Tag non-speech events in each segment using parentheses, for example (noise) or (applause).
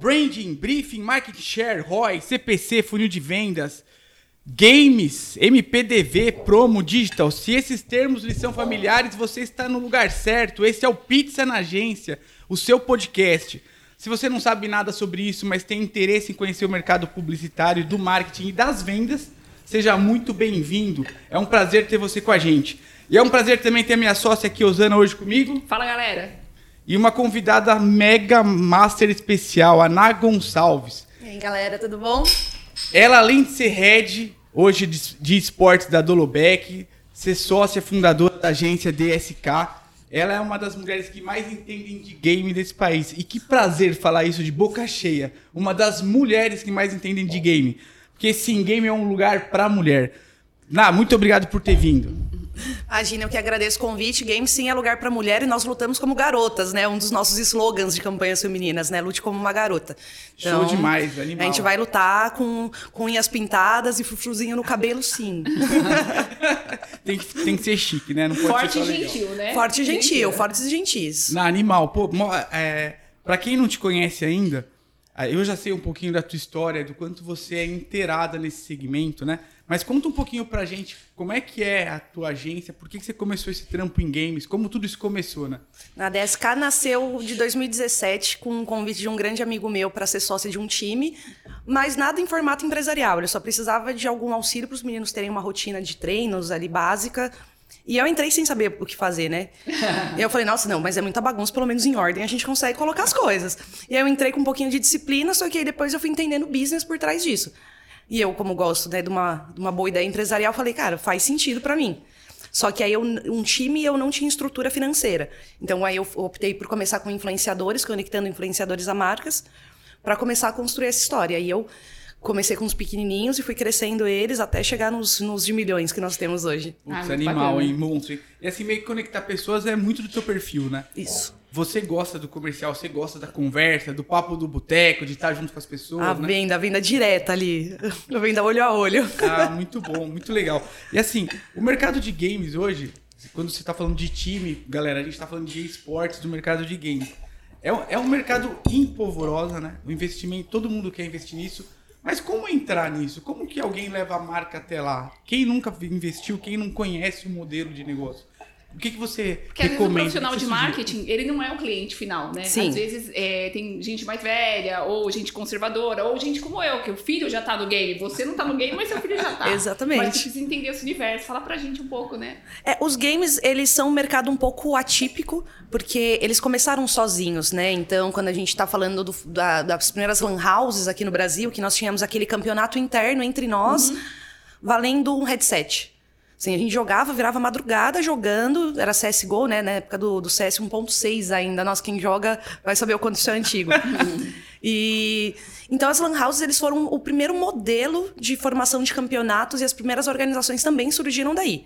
branding, briefing, market share, ROI, CPC, funil de vendas, games, MPDV, promo, digital. Se esses termos lhe são familiares, você está no lugar certo. Esse é o Pizza na Agência, o seu podcast. Se você não sabe nada sobre isso, mas tem interesse em conhecer o mercado publicitário, do marketing e das vendas, seja muito bem-vindo. É um prazer ter você com a gente. E é um prazer também ter a minha sócia aqui, Osana, hoje comigo. Fala, galera. E uma convidada mega master especial, a Ná Gonçalves. E aí, galera, tudo bom? Ela, além de ser head hoje de, esportes da Dolobec, ser sócia fundadora da agência DSK, ela é uma das mulheres que mais entendem de game desse país. E que prazer falar isso de boca cheia. Uma das mulheres que mais entendem de game. Porque sim, game é um lugar pra mulher. Ná, muito obrigado por ter vindo. Imagina, eu que agradeço o convite. Game sim é lugar para mulher e nós lutamos como garotas, né? Um dos nossos slogans de campanhas femininas, né? Lute como uma garota. Show demais, animal. A gente vai lutar com, com unhas pintadas e frufruzinho no cabelo, sim. (laughs) tem, que, tem que ser chique, né? Não pode Forte ser e gentil, né? Forte e gentil, fortes e gentis. Na animal, pô, é, pra quem não te conhece ainda, ah, eu já sei um pouquinho da tua história, do quanto você é inteirada nesse segmento, né? Mas conta um pouquinho pra gente como é que é a tua agência, por que, que você começou esse trampo em games, como tudo isso começou, né? A DSK nasceu de 2017 com um convite de um grande amigo meu para ser sócia de um time, mas nada em formato empresarial. Ele só precisava de algum auxílio para os meninos terem uma rotina de treinos ali básica. E eu entrei sem saber o que fazer, né? e (laughs) eu falei, nossa, não, mas é muita bagunça, pelo menos em ordem a gente consegue colocar as coisas. E aí eu entrei com um pouquinho de disciplina, só que aí depois eu fui entendendo o business por trás disso. E eu, como gosto né, de, uma, de uma boa ideia empresarial, falei, cara, faz sentido para mim. Só que aí eu, um time eu não tinha estrutura financeira. Então aí eu optei por começar com influenciadores, conectando influenciadores a marcas, para começar a construir essa história. E eu comecei com os pequenininhos e fui crescendo eles até chegar nos, nos de milhões que nós temos hoje. Ah, animal, bacana. hein, monstro. E assim, meio que conectar pessoas é muito do teu perfil, né? Isso. Você gosta do comercial, você gosta da conversa, do papo do boteco, de estar junto com as pessoas, A né? venda, a venda direta ali. A (laughs) venda olho a olho. Ah, muito bom, muito legal. E assim, o mercado de games hoje, quando você tá falando de time, galera, a gente tá falando de esportes do mercado de games. É, um- é um mercado empolvorosa, né? O investimento, todo mundo quer investir nisso. Mas como entrar nisso? Como que alguém leva a marca até lá? Quem nunca investiu, quem não conhece o modelo de negócio? O que, que você Porque o recomenda? profissional O que de marketing, ele não é o cliente final, né? Sim. Às vezes é, tem gente mais velha, ou gente conservadora, ou gente como eu, que o filho já tá no game. Você não tá no game, mas seu filho já tá. (laughs) Exatamente. Mas precisa entender esse universo. Fala pra gente um pouco, né? É, os games, eles são um mercado um pouco atípico, porque eles começaram sozinhos, né? Então, quando a gente está falando do- da- das primeiras lan houses aqui no Brasil, que nós tínhamos aquele campeonato interno entre nós, valendo um headset. Assim, a gente jogava, virava madrugada jogando, era CSGO, né? Na época do, do CS 1.6 ainda. Nossa, quem joga vai saber o quanto isso é antigo. (laughs) e então as lan houses eles foram o primeiro modelo de formação de campeonatos e as primeiras organizações também surgiram daí.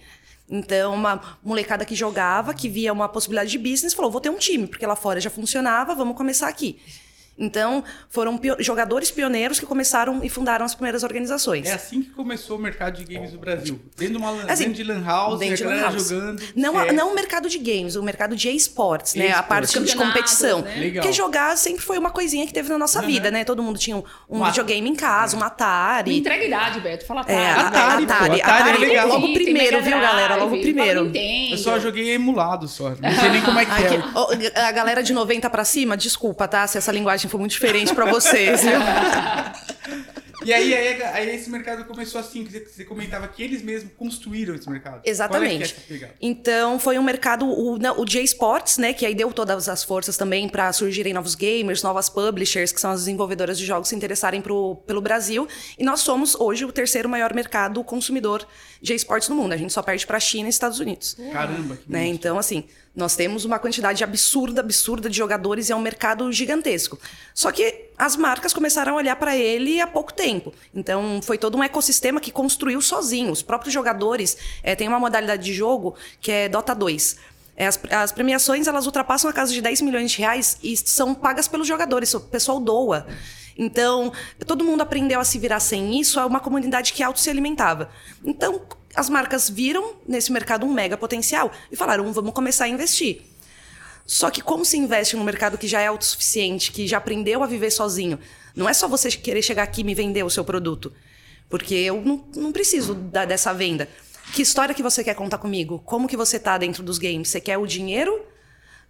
Então, uma molecada que jogava, que via uma possibilidade de business, falou: vou ter um time, porque lá fora já funcionava, vamos começar aqui. Então, foram pio- jogadores pioneiros que começaram e fundaram as primeiras organizações. É assim que começou o mercado de games no Brasil. Dentro de uma lan- Assim, dentro de lan house, dentro a de lan house. jogando. Não, a- CS. não o mercado de games, o mercado de esportes, né? A parte de competição. né? Legal. Porque jogar sempre foi uma coisinha que teve na nossa Uhum. vida, né? Todo mundo tinha um, um Um videogame em casa, um Me Atari. entrega a idade, Beto. Fala É, Atari. Atari, pô, Atari, Atari é Atari, legal. logo primeiro, viu, galera? Logo primeiro. Eu só joguei emulado só. Não sei nem como é que é. a galera de 90 pra cima, desculpa, tá? Se essa linguagem foi muito diferente pra vocês, viu? (laughs) E aí, aí, aí esse mercado começou assim, que você, comentava que eles mesmos construíram esse mercado. Exatamente. Qual é que é pegada? Então foi um mercado, o, o J-Sports, né, que aí deu todas as forças também para surgirem novos gamers, novas publishers, que são as desenvolvedoras de jogos, se interessarem pro, pelo Brasil. E nós somos hoje o terceiro maior mercado consumidor de esportes no mundo. A gente só perde para a China e Estados Unidos. Caramba, que Né? Então, assim, nós temos uma quantidade absurda, absurda de jogadores e é um mercado gigantesco. Só que as marcas começaram a olhar para ele há pouco tempo. Então, foi todo um ecossistema que construiu sozinho. Os próprios jogadores eh, têm uma modalidade de jogo que é Dota 2. É, as, as premiações elas ultrapassam a casa de 10 milhões de reais e são pagas pelos jogadores. O pessoal doa. Então, todo mundo aprendeu a se virar sem isso. É uma comunidade que auto se alimentava. Então, as marcas viram nesse mercado um mega potencial e falaram: vamos começar a investir. Só que como se investe num mercado que já é autossuficiente, que já aprendeu a viver sozinho? Não é só você querer chegar aqui e me vender o seu produto. Porque eu não, não preciso da, dessa venda. Que história que você quer contar comigo? Como que você tá dentro dos games? Você quer o dinheiro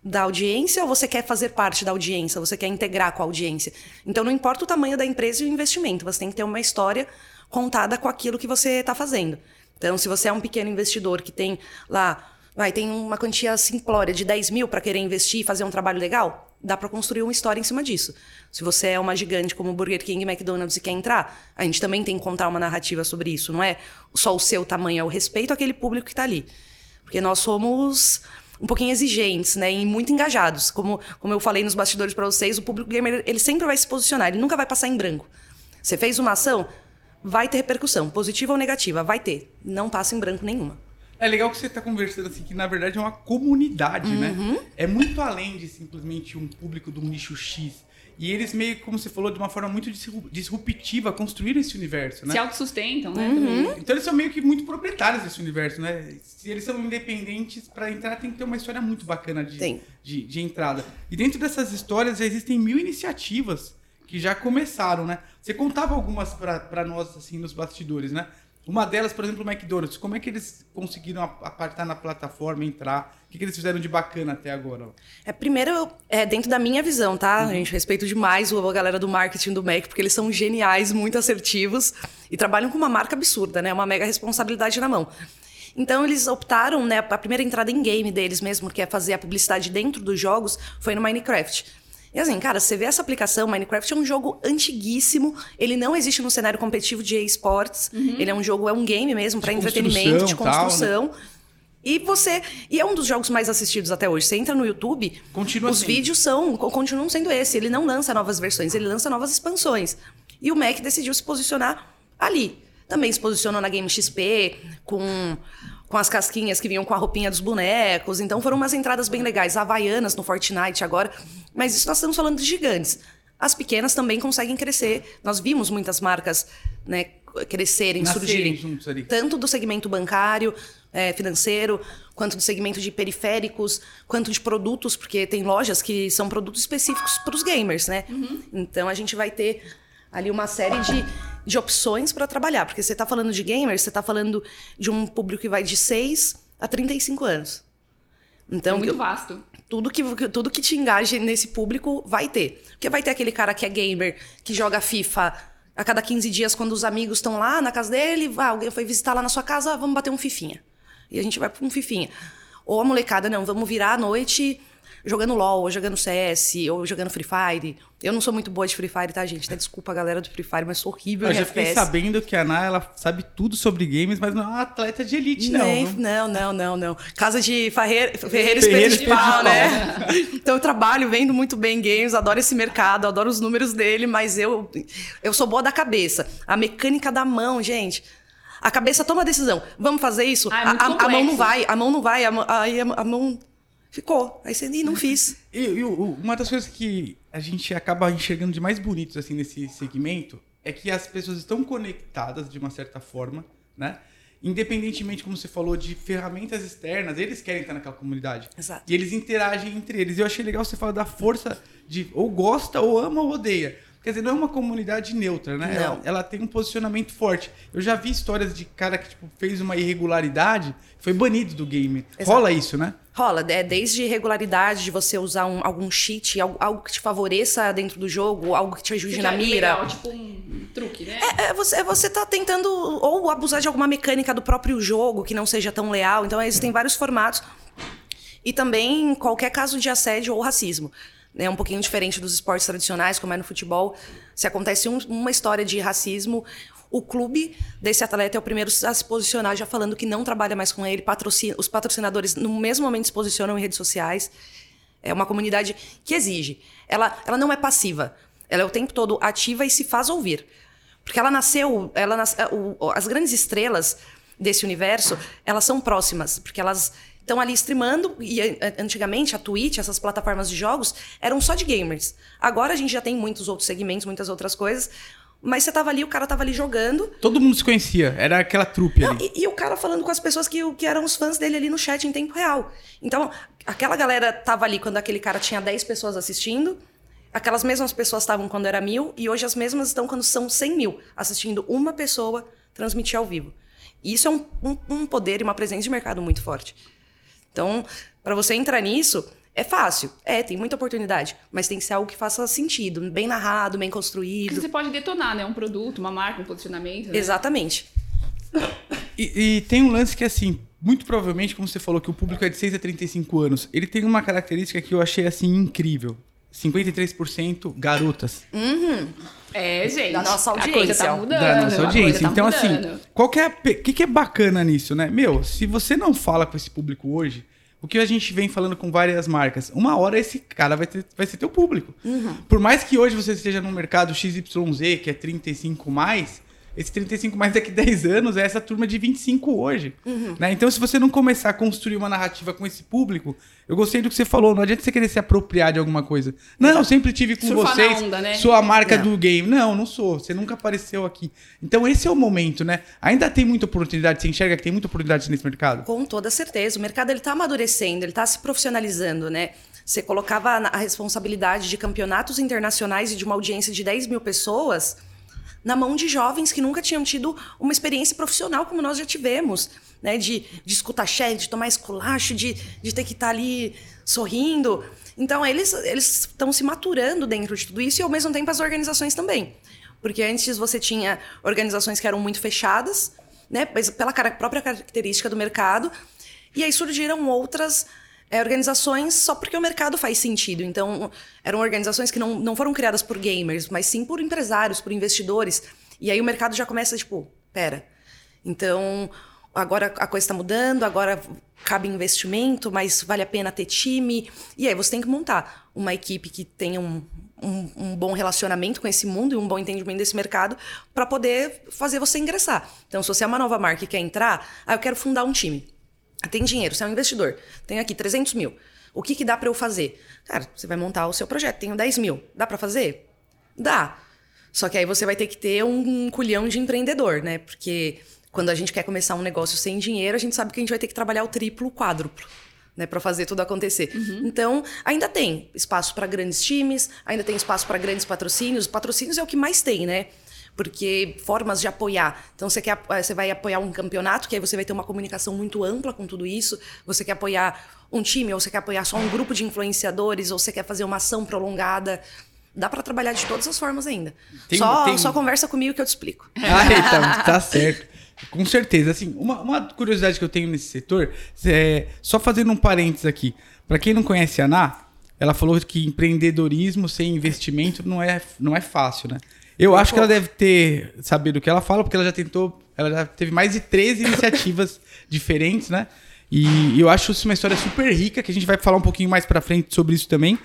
da audiência ou você quer fazer parte da audiência? Você quer integrar com a audiência? Então não importa o tamanho da empresa e o investimento, você tem que ter uma história contada com aquilo que você está fazendo. Então, se você é um pequeno investidor que tem lá, vai, tem uma quantia simplória de 10 mil para querer investir e fazer um trabalho legal, dá para construir uma história em cima disso. Se você é uma gigante como Burger King McDonald's e quer entrar, a gente também tem que contar uma narrativa sobre isso. Não é só o seu tamanho, é o respeito àquele público que está ali. Porque nós somos um pouquinho exigentes, né, e muito engajados. Como, como eu falei nos bastidores para vocês, o público gamer ele sempre vai se posicionar, ele nunca vai passar em branco. Você fez uma ação, vai ter repercussão, positiva ou negativa, vai ter. Não passa em branco nenhuma. É legal que você está conversando assim, que na verdade é uma comunidade, né? uhum. né? É muito além de simplesmente um público do nicho X. E eles meio, como você falou, de uma forma muito disruptiva, construíram esse universo, né? Se autossustentam, né? Uhum. Então eles são meio que muito proprietários desse universo, né? Se eles são independentes, para entrar tem que ter uma história muito bacana de, de, de, entrada. E dentro dessas histórias existem mil iniciativas que já começaram, né? Você contava algumas para nós, assim, nos bastidores, né? Uma delas, por exemplo, o McDonald's. Como é que eles conseguiram apartar na plataforma, entrar? O que, que eles fizeram de bacana até agora? É, primeiro, é dentro da minha visão, tá? Uhum. A gente respeito demais a galera do marketing do Mac, porque eles são geniais, muito assertivos e trabalham com uma marca absurda, né? Uma mega responsabilidade na mão. Então eles optaram, né? A primeira entrada em game deles mesmo, que é fazer a publicidade dentro dos jogos, foi no Minecraft. E assim, cara, você vê essa aplicação, Minecraft é um jogo antiguíssimo, ele não existe no cenário competitivo de esportes, uhum. ele é um jogo, é um game mesmo para entretenimento, de construção. Tal, né? E você. E é um dos jogos mais assistidos até hoje. Você entra no YouTube, Continua os sendo. vídeos são. continuam sendo esse. Ele não lança novas versões, ele lança novas expansões. E o Mac decidiu se posicionar ali. Também se posicionou na Game XP, com com as casquinhas que vinham com a roupinha dos bonecos. Então foram umas entradas bem legais. Havaianas no Fortnite agora. Mas isso nós estamos falando de gigantes. As pequenas também conseguem crescer. Nós vimos muitas marcas né, crescerem, Nascerem surgirem. Tanto do segmento bancário, é, financeiro, quanto do segmento de periféricos, quanto de produtos, porque tem lojas que são produtos específicos para os gamers, né? Uhum. Então a gente vai ter ali uma série de, de opções para trabalhar. Porque você está falando de gamers, você está falando de um público que vai de 6 a 35 anos. Então, é muito vasto. Tudo que, tudo que te engaje nesse público vai ter. Porque vai ter aquele cara que é gamer, que joga FIFA a cada 15 dias, quando os amigos estão lá na casa dele, ah, alguém foi visitar lá na sua casa, vamos bater um fifinha. E a gente vai para um fifinha. Ou a molecada, não, vamos virar à noite jogando LOL, ou jogando CS, ou jogando Free Fire. Eu não sou muito boa de Free Fire, tá, gente? Desculpa a galera do Free Fire, mas sou horrível eu em já FPS. fiquei sabendo que a Ana, ela sabe tudo sobre games, mas não é uma atleta de elite, não. Nem, não, não, não, não. Casa de Ferreira, Ferreira Espeto de Pau, né? (laughs) então eu trabalho, vendo muito bem games, adoro esse mercado, adoro os números dele, mas eu, eu sou boa da cabeça. A mecânica da mão, gente... A cabeça toma a decisão. Vamos fazer isso? Ah, é a, a, a, mão não vai, a mão não vai, a, a, a mão ficou. Aí você e não fiz. (laughs) E, e uma das coisas que a gente acaba enxergando de mais bonitos assim nesse segmento é que as pessoas estão conectadas de uma certa forma, né? Independentemente, como você falou, de ferramentas externas, eles querem estar naquela comunidade. Exato. E eles interagem entre eles. E eu achei legal você falar da força de ou gosta, ou ama, ou odeia. Quer dizer, não é uma comunidade neutra, né? Ela, ela, tem um posicionamento forte. Eu já vi histórias de cara que tipo, fez uma irregularidade, foi banido do game. Exato. Rola isso, né? Rola, é desde irregularidade de você usar um, algum cheat, algo, algo, que te favoreça dentro do jogo, algo que te ajude na mira. Legal, tipo um truque, né? É, é, você, é você tá tentando ou abusar de alguma mecânica do próprio jogo que não seja tão leal. Então, existem vários formatos. E também qualquer caso de assédio ou racismo é um pouquinho diferente dos esportes tradicionais, como é no futebol. Se acontece um, uma história de racismo, o clube desse atleta é o primeiro a se posicionar, já falando que não trabalha mais com ele. Patrocina, os patrocinadores, no mesmo momento, se posicionam em redes sociais. É uma comunidade que exige. Ela, ela não é passiva. Ela é o tempo todo ativa e se faz ouvir. Porque ela nasceu. Ela nas, o, as grandes estrelas desse universo, elas são próximas. Porque elas estão ali streamando. E antigamente a Twitch, essas plataformas de jogos, eram só de gamers. Agora a gente já tem muitos outros segmentos, muitas outras coisas. Mas você tava ali, o cara tava ali jogando. Todo mundo se conhecia, era aquela trupe Não, ali. e, e o cara falando com as pessoas que, que eram os fãs dele ali no chat em tempo real. Então, aquela galera tava ali quando aquele cara tinha 10 pessoas assistindo. Aquelas mesmas pessoas estavam quando era mil. E hoje as mesmas estão quando são 100 mil, assistindo uma pessoa transmitir ao vivo. E isso é um, um, um poder e uma presença de mercado muito forte. Então, para você entrar nisso, é fácil. É, tem muita oportunidade. Mas tem que ser algo que faça sentido, bem narrado, bem Porque construído. você pode detonar, né? Um produto, uma marca, um posicionamento. Né? Exatamente. E, e tem um lance que, assim, muito provavelmente, como você falou, que o público é de 6 a 35 anos, ele tem uma característica que eu achei, assim, incrível. 53% garotas É, gente. Da nossa A coisa audiência, tá mudando. da nossa a audiência. coisa tá então, mudando. assim, qual que é a pe- que, que é bacana nisso, né? Meu, se você não fala com esse público hoje, o que a gente vem falando com várias marcas, uma hora esse cara vai, ter, vai ser teu público. Uhum. Por mais que hoje você esteja no mercado XYZ, que é 35 mais, esse 35 mais daqui 10 anos é essa turma de 25 hoje. Uhum. Né? Então, se você não começar a construir uma narrativa com esse público, eu gostei do que você falou, não adianta você querer se apropriar de alguma coisa. Não, eu sempre tive com Surfar vocês, onda, né? sou a marca Não. do game. Não, não sou, você nunca apareceu aqui. Então, esse é o momento, né? Ainda tem muita oportunidade, você enxerga que tem muita oportunidade nesse mercado? Com toda certeza. O mercado ele tá amadurecendo, ele tá se profissionalizando, né? Você colocava a a responsabilidade de campeonatos internacionais e de uma audiência de 10 mil pessoas na mão de jovens que nunca tinham tido uma experiência profissional como nós já tivemos, né? De, de escutar chefe, de tomar esculacho, de, de ter que estar ali sorrindo. Então, eles estão se maturando dentro de tudo isso e, ao mesmo tempo, as organizações também. Porque antes você tinha organizações que eram muito fechadas, né? Pela cara- própria característica do mercado. E aí surgiram outras é, organizações só porque o mercado faz sentido. Então, eram organizações que não, não foram criadas por gamers, mas sim por empresários, por investidores. E aí o mercado já começa, tipo, pera. Então, agora a coisa está mudando, agora cabe investimento, mas vale a pena ter time. E aí você tem que montar uma equipe que tenha um, um, um bom relacionamento com esse mundo e um bom entendimento desse mercado para poder fazer você ingressar. Então, se você é uma nova marca e quer entrar, ah, eu quero fundar um time. Tem dinheiro, você é um investidor. Tenho aqui 300 mil. O que, que dá para eu fazer? Cara, você vai montar o seu projeto. Tenho 10 mil. Dá para fazer? Dá. Só que aí você vai ter que ter um culhão de empreendedor, né? Porque quando a gente quer começar um negócio sem dinheiro, a gente sabe que a gente vai ter que trabalhar o triplo, o quádruplo. Né, para fazer tudo acontecer. Então, ainda tem espaço para grandes times, ainda tem espaço para grandes patrocínios. Patrocínios é o que mais tem, né? Porque formas de apoiar. Então, você, quer, eh, você vai apoiar um campeonato, que aí você vai ter uma comunicação muito ampla com tudo isso. Você quer apoiar um time, ou você quer apoiar só um grupo de influenciadores, ou você quer fazer uma ação prolongada. Dá para trabalhar de todas as formas ainda. Tem- só, tem- só conversa comigo que eu te explico. (laughs) Ah, então, tá certo. Com certeza. Assim, uma, uma curiosidade que eu tenho nesse setor, é, só fazendo um parênteses aqui. Para quem não conhece a Ana, ela falou que empreendedorismo sem investimento não é, não é fácil, né? Eu acho que ela deve ter saber do que ela fala, porque ela já tentou, ela já teve mais de 13 (laughs) iniciativas diferentes, né? E eu acho isso uma história super rica, que a gente vai falar um pouquinho mais pra frente sobre isso também.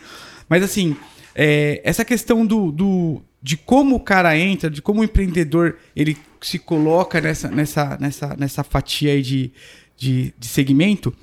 Mas assim, é, essa questão do, do- de como o cara entra, de como o empreendedor ele se coloca nessa, nessa, nessa, nessa fatia aí de, de, de segmento,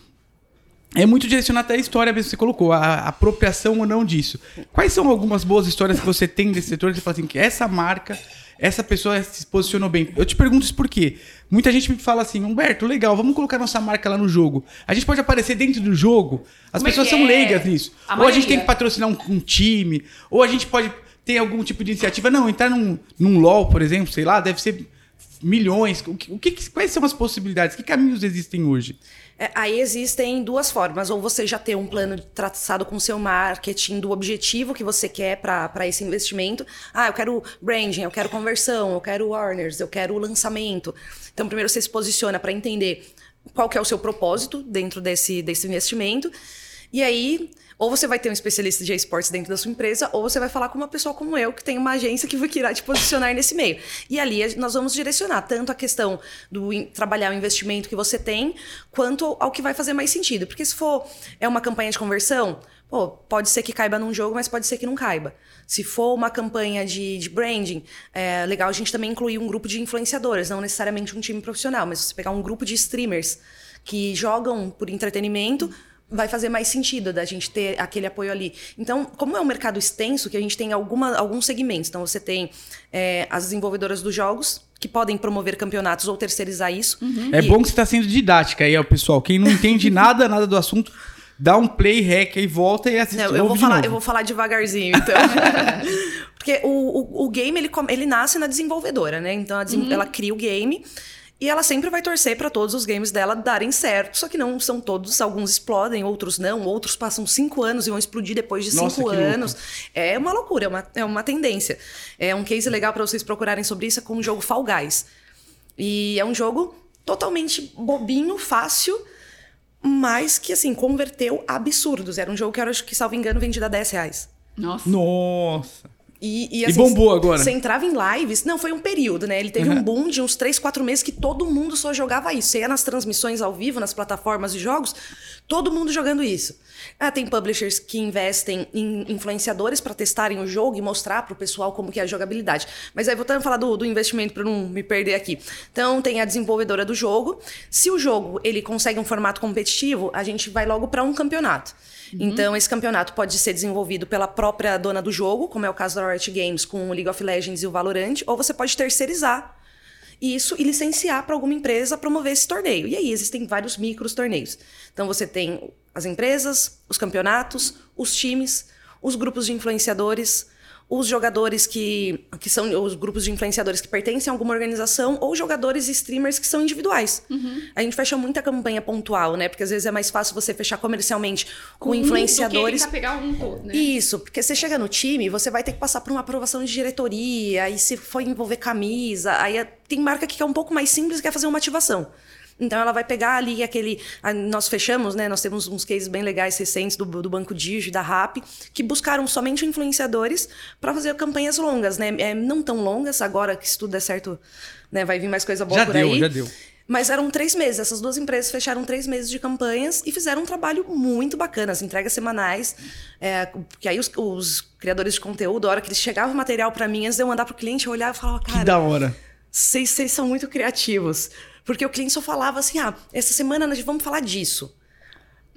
é muito direcionado até a história mesmo que você colocou, a, apropriação ou não disso. Quais são algumas boas histórias que você tem desse setor que você fala assim, que essa marca, essa pessoa se posicionou bem? Eu te pergunto isso por quê? Muita gente me fala assim, Humberto, legal, vamos colocar nossa marca lá no jogo. A gente pode aparecer dentro do jogo? As Como é pessoas que são é? leigas nisso. A ou a gente maioria. tem que patrocinar um, um time, ou a gente pode ter algum tipo de iniciativa. Não, entrar num, num LOL, por exemplo, sei lá, deve ser milhões. O que, o que- quais são as possibilidades? Que caminhos existem hoje? É, aí existem duas formas. Ou você já tem um plano traçado com o seu marketing do objetivo que você quer para esse investimento. Ah, eu quero branding, eu quero conversão, eu quero warners, eu quero lançamento. Então, primeiro você se posiciona para entender qual que é o seu propósito dentro desse, desse investimento. E aí, ou você vai ter um especialista de esportes dentro da sua empresa, ou você vai falar com uma pessoa como eu, que tem uma agência que vai irá te posicionar nesse meio. E ali nós vamos direcionar tanto a questão do trabalhar o investimento que você tem, quanto ao que vai fazer mais sentido. Porque se for é uma campanha de conversão, pô, pode ser que caiba num jogo, mas pode ser que não caiba. Se for uma campanha de, de branding, é legal a gente também incluir um grupo de influenciadores, não necessariamente um time profissional, mas você pegar um grupo de streamers que jogam por entretenimento vai fazer mais sentido da gente ter aquele apoio ali. Então, como é um mercado extenso, que a gente tem alguma, alguns segmentos. Então, você tem é, as desenvolvedoras dos jogos, que podem promover campeonatos ou terceirizar isso. É E- bom que você está sendo didática aí, ó, pessoal. Quem não entende (laughs) nada, nada do assunto, dá um play, rec aí, volta e assiste. Não, eu, vou falar, novo. eu vou falar devagarzinho, então. (laughs) Porque o, o, o game, ele, ele nasce na desenvolvedora, né? Então, a desen- ela cria o game e ela sempre vai torcer para todos os games dela darem certo. Só que não são todos, alguns explodem, outros não. Outros passam cinco anos e vão explodir depois de Nossa, cinco que louco. anos. É uma loucura, é uma, é uma tendência. É um case legal para vocês procurarem sobre isso, é com o jogo Fall Guys. E é um jogo totalmente bobinho, fácil, mas que, assim, converteu absurdos. Era um jogo que, eu acho que, salvo engano, vendido a 10 reais. Nossa. Nossa. E, E bombou agora? Você entrava em lives. Não, foi um período, né? Ele teve um boom de uns 3, 4 meses que todo mundo só jogava isso. Você ia nas transmissões ao vivo, nas plataformas de jogos, todo mundo jogando isso. Ah, tem publishers que investem em influenciadores para testarem o jogo e mostrar pro pessoal como que é a jogabilidade. Mas aí, voltando a falar do, do investimento para não me perder aqui. Então, tem a desenvolvedora do jogo. Se o jogo ele consegue um formato competitivo, a gente vai logo para um campeonato. Então, esse campeonato pode ser desenvolvido pela própria dona do jogo, como é o caso da Riot Games com o League of Legends e o Valorant, ou você pode terceirizar isso e licenciar para alguma empresa promover esse torneio. E aí existem vários micros torneios. Então você tem as empresas, os campeonatos, os times, os grupos de influenciadores, os jogadores que, que são os grupos de influenciadores que pertencem a alguma organização ou jogadores e streamers que são individuais. A gente fecha muita campanha pontual, né? Porque às vezes é mais fácil você fechar comercialmente com, um influenciadores. Do que tentar pegar um todo, né? Isso, porque você chega no time, você vai ter que passar por uma aprovação de diretoria, e se for envolver camisa, aí é- tem marca que é um pouco mais simples e quer fazer uma ativação. Então ela vai pegar ali aquele. Nós fechamos, né? Nós temos uns cases bem legais recentes do, do Banco Digi, da RAP, que buscaram somente influenciadores para fazer campanhas longas, né? É, não tão longas, agora que se tudo der certo, né? Vai vir mais coisa boa Já por deu, aí. já deu. Mas eram três meses. Essas duas empresas fecharam três meses de campanhas e fizeram um trabalho muito bacana, as entregas semanais. É, porque aí os, os criadores de conteúdo, a hora que eles chegavam o material para mim, antes de eu mandar pro cliente, eu olhava e falava, Que cara, da hora. vocês são muito criativos. Porque o cliente só falava assim: ah, essa semana nós vamos falar disso.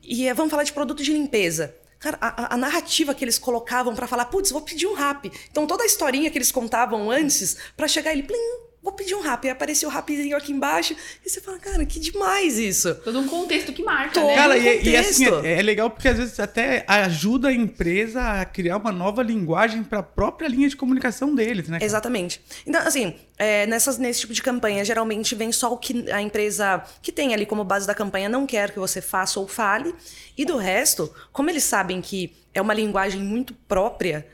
E eh, vamos falar de produto de limpeza. Cara, a, a- narrativa que eles colocavam pra falar, putz, vou pedir um rap. Então toda a historinha que eles contavam antes, pra chegar ele, plim, vou pedir um rap. E apareceu o rapzinho aqui embaixo. E você fala, cara, que demais isso. Todo um contexto que marca, Todo. né? Cara, no e, e assim, contexto. é, é legal porque às vezes até ajuda a empresa a criar uma nova linguagem para a própria linha de comunicação deles, né? cara? Exatamente. Então, assim, é, nessas, nesse tipo de campanha, geralmente vem só o que a empresa que tem ali como base da campanha não quer que você faça ou fale. E do resto, como eles sabem que é uma linguagem muito própria,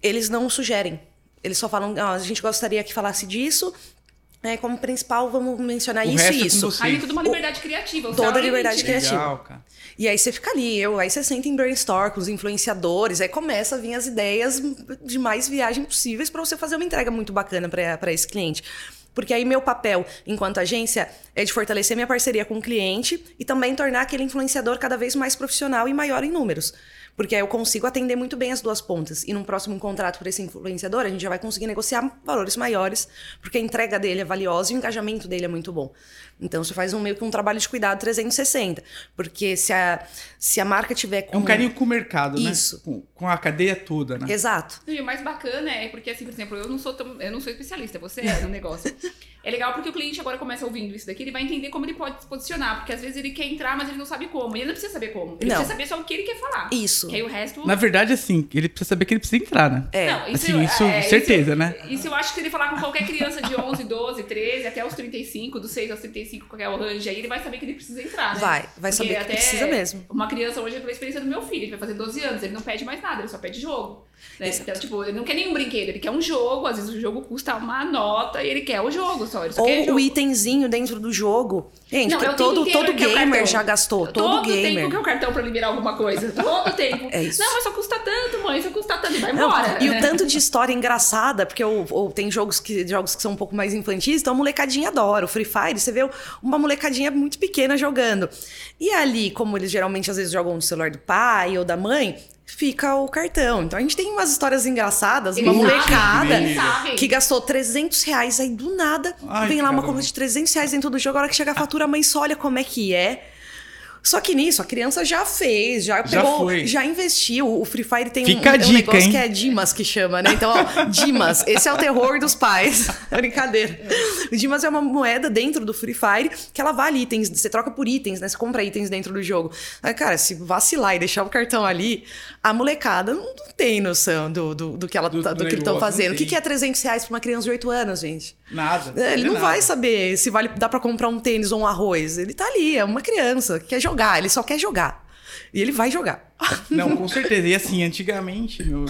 eles não sugerem. Eles só falam, "Ah, a gente gostaria que falasse disso. É, como principal, vamos mencionar O isso resto é e com isso. você. Aí é tudo uma liberdade criativa. o Toda é liberdade limite, né? criativa. Legal, cara. E aí você fica ali, eu, aí você senta em brainstorm com os influenciadores, aí começa a vir as ideias de mais viagem possíveis para você fazer uma entrega muito bacana para esse cliente. Porque aí meu papel enquanto agência é de fortalecer minha parceria com o cliente e também tornar aquele influenciador cada vez mais profissional e maior em números. Porque aí eu consigo atender muito bem as duas pontas. E num próximo contrato para esse influenciador, a gente já vai conseguir negociar valores maiores, porque a entrega dele é valiosa e o engajamento dele é muito bom. Então você faz um meio que um trabalho de cuidado 360. Porque se a, se a marca tiver com. É um carinho com o mercado, né? Isso. Com, com a cadeia toda, né? Exato. E o mais bacana é porque, assim, por exemplo, eu não sou tão, eu não sou especialista, você é no negócio. (laughs) É legal porque o cliente agora começa ouvindo isso daqui, ele vai entender como ele pode se posicionar. Porque às vezes ele quer entrar, mas ele não sabe como. E ele não precisa saber como. Ele Não. precisa saber só o que ele quer falar. Isso. Que aí o resto. Na verdade, assim, ele precisa saber que ele precisa entrar, né? É. Não, Assim, isso, certeza, isso, né? Isso eu acho que se ele falar com qualquer criança de 11, 12, 13, até os 35, dos 6 aos 35, qualquer o range aí, ele vai saber que ele precisa entrar, né? Vai, vai Porque saber que até precisa mesmo. Uma criança hoje, pela experiência do meu filho, ele vai fazer 12 anos, ele não pede mais nada, ele só pede jogo. Né? Então, tipo, ele não quer nenhum brinquedo, ele quer um jogo, às vezes o jogo custa uma nota e ele quer o jogo só. Ele só quer Ou jogo. o itemzinho dentro do jogo. Gente, Não, é todo, todo quer o gamer já gastou. Todo, Todo gamer. tempo que é o cartão pra liberar alguma coisa. Todo tempo. (laughs) É isso. Não, mas só custa tanto, mãe, só custa tanto. E vai Não, embora. e né? o tanto de história engraçada, porque ou, ou tem jogos que, jogos que são um pouco mais infantis, então a molecadinha adora. O Free Fire, você vê uma molecadinha muito pequena jogando. E ali, como eles geralmente às vezes jogam no celular do pai ou da mãe, fica o cartão. Então a gente tem umas histórias engraçadas, uma molecada que gastou 300 reais, aí do nada Ai, vem lá uma compra de 300 reais dentro do jogo, a hora que chega a fatura, a mãe só olha como é que é. Só que nisso, a criança já fez, já, Já pegou, foi. já investiu. O Free Fire tem Fica um, a um dica, negócio hein? que é Dimas que chama, né? Então, ó, (laughs) Dimas, esse é o terror dos pais. (laughs) Brincadeira. O Dimas é uma moeda dentro do Free Fire que ela vale itens, você troca por itens, né? Você compra itens dentro do jogo. Mas, cara, se vacilar e deixar o cartão ali, a molecada não, não tem noção do, do, do que ela Do- tá- do do que eles estão não fazendo. O que, que é 300 reais pra uma criança de 8 anos, gente? Nada. É, Ele não nada. vai saber se vale, dá pra comprar um tênis ou um arroz. Ele tá ali, é uma criança, quer jogar, ele só quer jogar. E ele vai jogar. (laughs) Não, com certeza. E assim, antigamente, meu,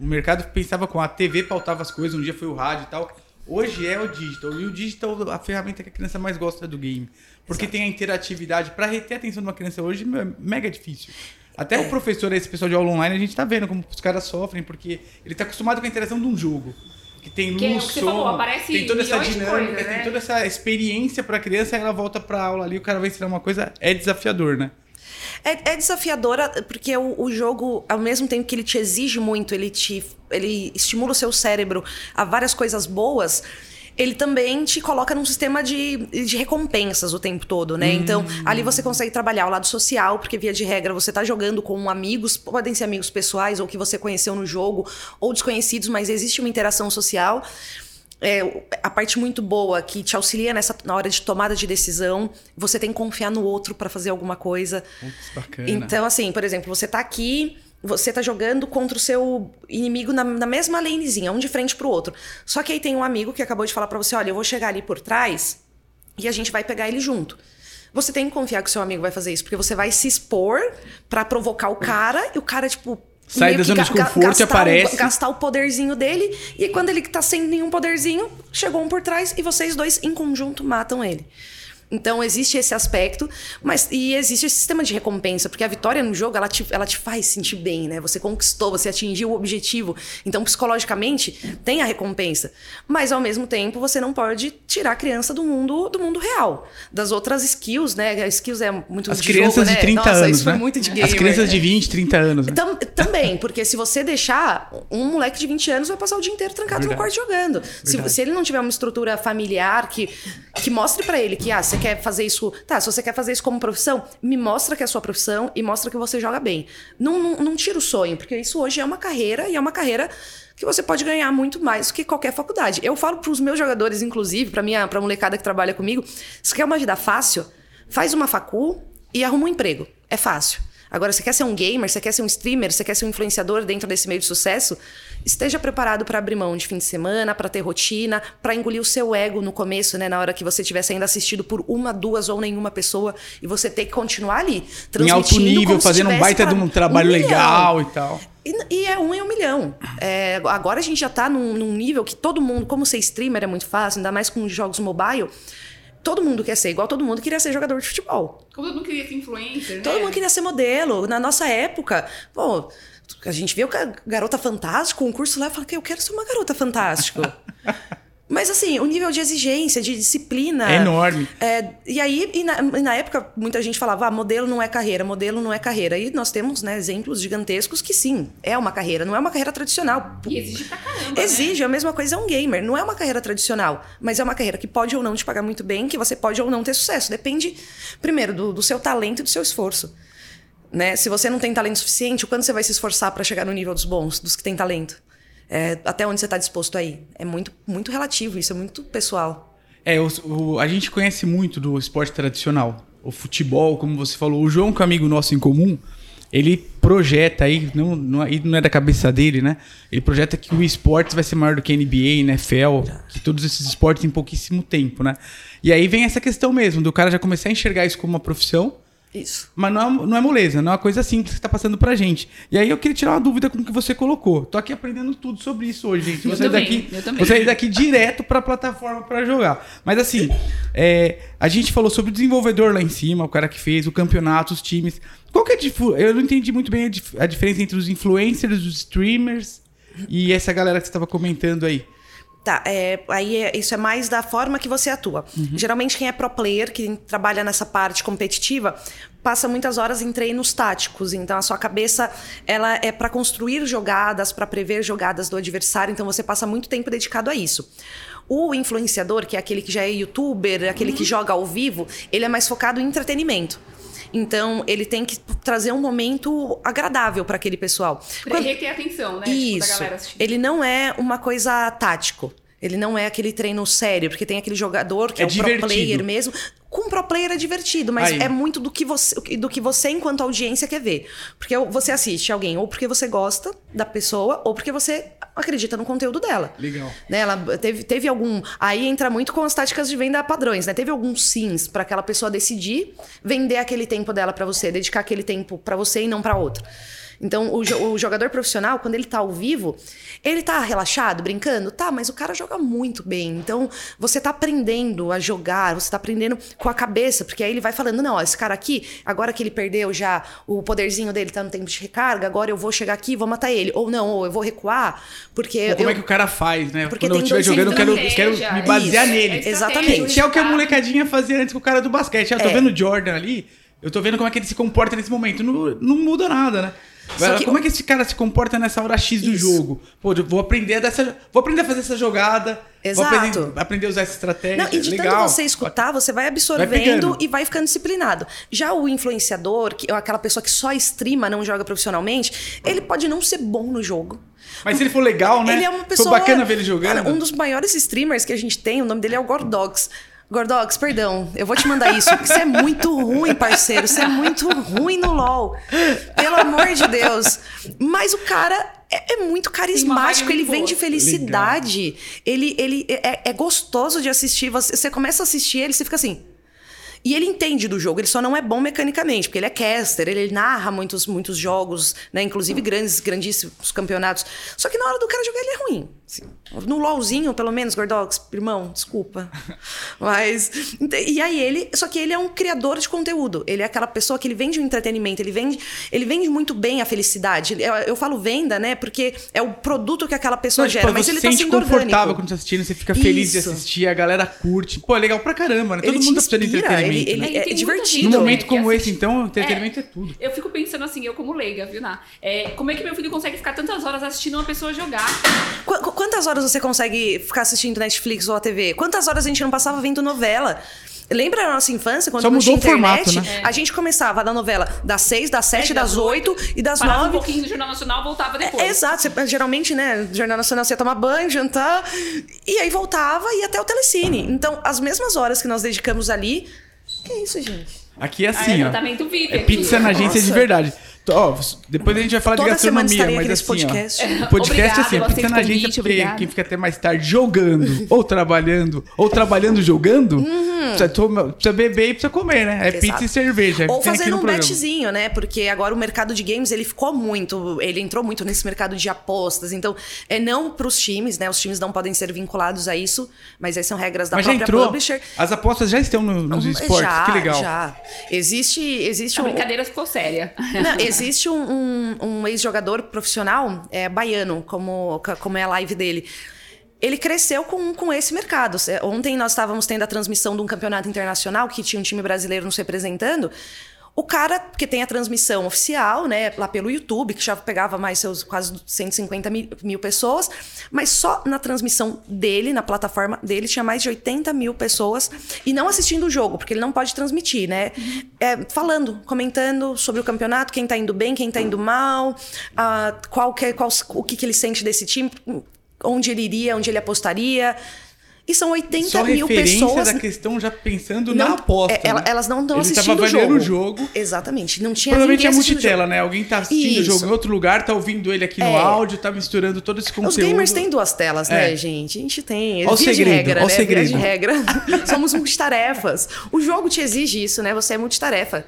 o mercado pensava com a TV pautava as coisas, um dia foi o rádio e tal. Hoje é o digital. E o digital é a ferramenta que a criança mais gosta do game. Porque tem a interatividade. Pra reter a atenção de uma criança hoje é mega difícil. Até É. o professor, esse pessoal de aula online, a gente tá vendo como os caras sofrem, porque ele tá acostumado com a interação de um jogo. Que tem luz, Que é você som, falou, aparece tem toda essa dinâmica, coisas, tem né? toda essa experiência pra criança, aí ela volta pra aula ali, o cara vai ensinar uma coisa, é desafiador, né? É, é desafiadora porque o, o jogo, ao mesmo tempo que ele te exige muito, ele te ele estimula o seu cérebro a várias coisas boas. Ele também te coloca num sistema de, de recompensas o tempo todo, né? Então, ali você consegue trabalhar o lado social, porque via de regra você tá jogando com amigos, podem ser amigos pessoais ou que você conheceu no jogo, ou desconhecidos, mas existe uma interação social. É, a parte muito boa que te auxilia nessa na hora de tomada de decisão, você tem que confiar no outro para fazer alguma coisa. Putz, bacana. Então, assim, por exemplo, você tá aqui, você tá jogando contra o seu inimigo na, na mesma lanezinha, um de frente pro outro. Só que aí tem um amigo que acabou de falar pra você: olha, eu vou chegar ali por trás e a gente vai pegar ele junto. Você tem que confiar que o seu amigo vai fazer isso, porque você vai se expor pra provocar o cara e o cara, tipo. Sai da zona de conforto e gastar o- aparece. gastar o poderzinho dele. E quando ele tá sem nenhum poderzinho, chegou um por trás e vocês dois, em conjunto, matam ele. Então existe esse aspecto, mas e existe esse sistema de recompensa, porque a vitória no jogo ela te, ela te faz sentir bem, né? Você conquistou, você atingiu o objetivo. Então, psicologicamente, tem a recompensa. Mas ao mesmo tempo, você não pode tirar a criança do mundo do mundo real. Das outras skills, né? Skills é muito As de crianças jogo, de né? 30 Nossa, anos, né? muito de As gamer. crianças de 20, 30 anos, né? Tam- também, porque se você deixar, um moleque de 20 anos vai passar o dia inteiro trancado no Verdade. quarto jogando. Se, se ele não tiver uma estrutura familiar que, que mostre pra ele que, ah, você quer fazer isso. Tá, se você quer fazer isso como profissão, me mostra que é a sua profissão e mostra que você joga bem. Não, não, não tira o sonho, porque isso hoje é uma carreira e é uma carreira que você pode ganhar muito mais do que qualquer faculdade. Eu falo pros meus jogadores, inclusive, pra minha pra molecada que trabalha comigo, se quer uma vida fácil, faz uma facul e arruma um emprego. É fácil. Agora, você quer ser um gamer, você quer ser um streamer, você quer ser um influenciador dentro desse meio de sucesso, esteja preparado para abrir mão de fim de semana, para ter rotina, para engolir o seu ego no começo, né, na hora que você estiver sendo assistido por uma, duas ou nenhuma pessoa e você ter que continuar ali, Em alto transmitindo nível, fazendo um baita de um trabalho um legal e tal. E, e é um em um milhão. É, agora a gente já tá num, num nível que todo mundo, como ser streamer é muito fácil, ainda mais com jogos mobile, todo mundo quer ser igual todo mundo queria ser jogador de futebol. Como todo mundo queria ser influencer, Todo né? mundo queria ser modelo. Na nossa época, pô, a gente que a Garota Fantástico, um curso lá, e fala que eu quero ser uma Garota Fantástico. (laughs) Mas assim, o nível de exigência, de disciplina. É enorme. É, e aí, e na, e na época, muita gente falava, ah, modelo não é carreira, modelo não é carreira. E nós temos, né, exemplos gigantescos que sim, é uma carreira, não é uma carreira tradicional. E exige pra caramba, né? Exige, a mesma coisa é um gamer. Não é uma carreira tradicional, mas é uma carreira que pode ou não te pagar muito bem, que você pode ou não ter sucesso. Depende, primeiro, do, do seu talento e do seu esforço. Né? Se você não tem talento suficiente, o quanto você vai se esforçar para chegar no nível dos bons, dos que têm talento? É, até onde você está disposto a ir? É muito, muito relativo, isso é muito pessoal. É, o- o- a gente conhece muito do esporte tradicional. O futebol, como você falou. O João, que é um amigo nosso em comum, ele projeta aí, não, não, aí não é da cabeça dele, né? Ele projeta que o esporte vai ser maior do que NBA, NFL, que todos esses esportes em pouquíssimo tempo, né? E aí vem essa questão mesmo, do cara já começar a enxergar isso como uma profissão, Isso. mas não é, não é moleza, não é uma coisa simples que tá passando pra gente. E aí eu queria tirar uma dúvida com o que você colocou. Tô aqui aprendendo tudo sobre isso hoje, gente. Eu Vou sair também, daqui, eu também. vou sair daqui direto pra plataforma pra jogar. Mas assim, é, a gente falou sobre o desenvolvedor lá em cima, o cara que fez o campeonato, os times. Qual que é a Eu não entendi muito bem a, dif- a diferença entre os influencers, os streamers e essa galera que você estava comentando aí. Tá, é, aí é- isso é mais da forma que você atua. Geralmente quem é pro player, quem trabalha nessa parte competitiva, passa muitas horas em treinos táticos. Então a sua cabeça ela é para construir jogadas, para prever jogadas do adversário. Então você passa muito tempo dedicado a isso. O influenciador, que é aquele que já é youtuber, aquele que joga ao vivo, ele é mais focado em entretenimento. Então, ele tem que trazer um momento agradável para aquele pessoal. Pra Quando- reter atenção, né? Tipo, Isso. assistindo. ele não é uma coisa tático. Ele não é aquele treino sério, porque tem aquele jogador que É é, o pro player mesmo. Com pro player é divertido, mas Aí. é muito do que você, do que você enquanto audiência quer ver. Porque você assiste alguém ou porque você gosta da pessoa ou porque você acredita no conteúdo dela. Legal. Né, ela teve, teve algum. Aí entra muito com as táticas de venda padrões, né? Teve alguns sims para aquela pessoa decidir vender aquele tempo dela para você, dedicar aquele tempo para você e não para outra. Então, o, jo- o jogador profissional, quando ele tá ao vivo, ele tá relaxado, brincando? Tá, mas o cara joga muito bem. Então, você tá aprendendo a jogar, você tá aprendendo com a cabeça, porque aí ele vai falando: não, ó, esse cara aqui, agora que ele perdeu já, o poderzinho dele tá no tempo de recarga, agora eu vou chegar aqui e vou matar ele. Ou não, ou eu vou recuar, porque. Como eu- é que o cara faz, né? Porque Quando eu estiver jogando, eu quero, quero me basear isso, nele. é Exatamente. Que é o que a molecadinha fazia antes com o cara do basquete. Eu tô É. vendo o Jordan ali, eu tô vendo como é que ele se comporta nesse momento. Não, não muda nada, né? Que como é que esse cara se comporta nessa hora X do Isso. jogo? Pô, vou aprender dessa, vou aprender a fazer essa jogada, Exato. vou aprender, aprender a usar essa estratégia. Não, e de Legal. tanto você escutar, você vai Vai absorvendo pegando. e vai ficando disciplinado. Já o influenciador, que, aquela pessoa que só streama, não joga profissionalmente, ele pode não ser bom no jogo. Mas se ele for legal, né? Ele é uma pessoa. Foi bacana ver ele jogando. Cara, um dos maiores streamers que a gente tem, o nome dele é o Gordox. Gordox, perdão, eu vou te mandar isso, porque você é muito ruim, parceiro. Você é muito ruim no LOL. Pelo amor de Deus. Mas o cara é, é muito carismático, ele vem de felicidade. Ele, ele é, é gostoso de assistir. Você, você começa a assistir ele, você fica assim. E ele entende do jogo, ele só não é bom mecanicamente, porque ele é caster, ele narra muitos, muitos jogos, né? Inclusive grandes, grandíssimos campeonatos. Só que na hora do cara jogar, ele é ruim. assim. No LOLzinho, pelo menos, Gordox, irmão, desculpa. (laughs) Mas. E aí ele. Só que ele é um criador de conteúdo. Ele é aquela pessoa que ele vende o entretenimento, ele vende, ele vende muito bem a felicidade. Eu, eu falo venda, né? Porque é o produto que aquela pessoa Não, tipo, gera, mas você ele tá sente sendo confortável orgânico. quando tá assistindo, você fica feliz de Isso. assistir, a galera curte. Pô, é legal pra caramba, né? Todo Ele mundo tá precisando de inspira, entretenimento. ele- né? ele- É, é tem muita divertido. Num momento né, que como esse, então, entretenimento é, tudo. Eu fico pensando assim, eu como leiga, viu, Ná? É, como é que meu filho consegue ficar tantas horas assistindo uma pessoa jogar? Qu- qu- quantas horas você consegue ficar assistindo Netflix ou a TV? Quantas horas a gente não passava vendo novela? Lembra da nossa infância, quando Só não tinha mudou o internet? formato, né? A gente começava da novela das seis, das sete, É, das oito e das Parava um nove. pouquinho no Jornal Nacional, voltava depois. É, exato, você- geralmente, né, no Jornal Nacional você ia tomar banho, jantar, e aí voltava e ia até o Telecine. Então, as mesmas horas que nós dedicamos ali. Que isso, gente? Aqui é Ah, assim, é ó. tratamento VIP É aqui. pizza na agência de Nossa. verdade. Ó, depois a gente vai falar Toda de gastronomia, mas assim, podcast. ó. O podcast é assim, Obrigada, aceito na convite, porque obrigada. quem fica até mais tarde jogando, ou trabalhando, ou trabalhando jogando, precisa, tomar- precisa beber e precisa comer, né? É Uhum. Exato. pizza e cerveja. Ou fazendo no um programa. betzinho, né? Porque agora o mercado de games, ele ficou muito... Ele entrou muito nesse mercado de apostas. Então, é não pros times, né? Os times não podem ser vinculados a isso. Mas essas são regras da Mas já própria entrou. publisher. As apostas já estão no- nos esportes. já, que legal. já. Existe, existe A um... brincadeira ficou séria. Não, existe um, um- um ex-jogador profissional é, baiano, como, como é a live dele. Ele cresceu com, com esse mercado. Ontem nós estávamos tendo a transmissão de um campeonato internacional que tinha um time brasileiro nos representando. O cara, que tem a transmissão oficial, né, lá pelo YouTube, que já pegava mais seus quase 150 mil, mil pessoas, mas só na transmissão dele, na plataforma dele, tinha mais de 80 mil pessoas, e não assistindo o jogo, porque ele não pode transmitir, né? É, falando, comentando sobre o campeonato, quem tá indo bem, quem tá indo mal, qual que, é- qual, o que, que ele sente desse time, onde ele iria, onde ele apostaria. E são 80 Só mil pessoas. da questão já pensando Não- na aposta. é, ela- né? Elas não estão assistindo tava o jogo. o jogo. Exatamente. Não tinha Provavelmente ninguém é assistindo o multitela, né? Alguém tá assistindo o Isso. jogo em outro lugar, tá ouvindo ele aqui no É. áudio, tá misturando todo esse conteúdo. Os gamers têm duas telas, né, É. gente? A gente tem. Ó o segredo, regra, ó o né? segredo. Via de regra. (laughs) Somos multitarefas. O jogo te exige isso, né? Você é multitarefa.